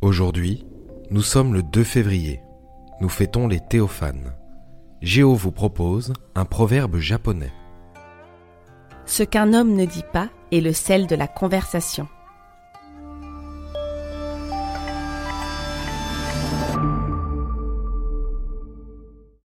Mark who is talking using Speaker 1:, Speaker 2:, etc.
Speaker 1: Aujourd'hui, nous sommes le 2 février. Nous fêtons les théophanes. Géo vous propose un proverbe japonais.
Speaker 2: Ce qu'un homme ne dit pas est le sel de la conversation.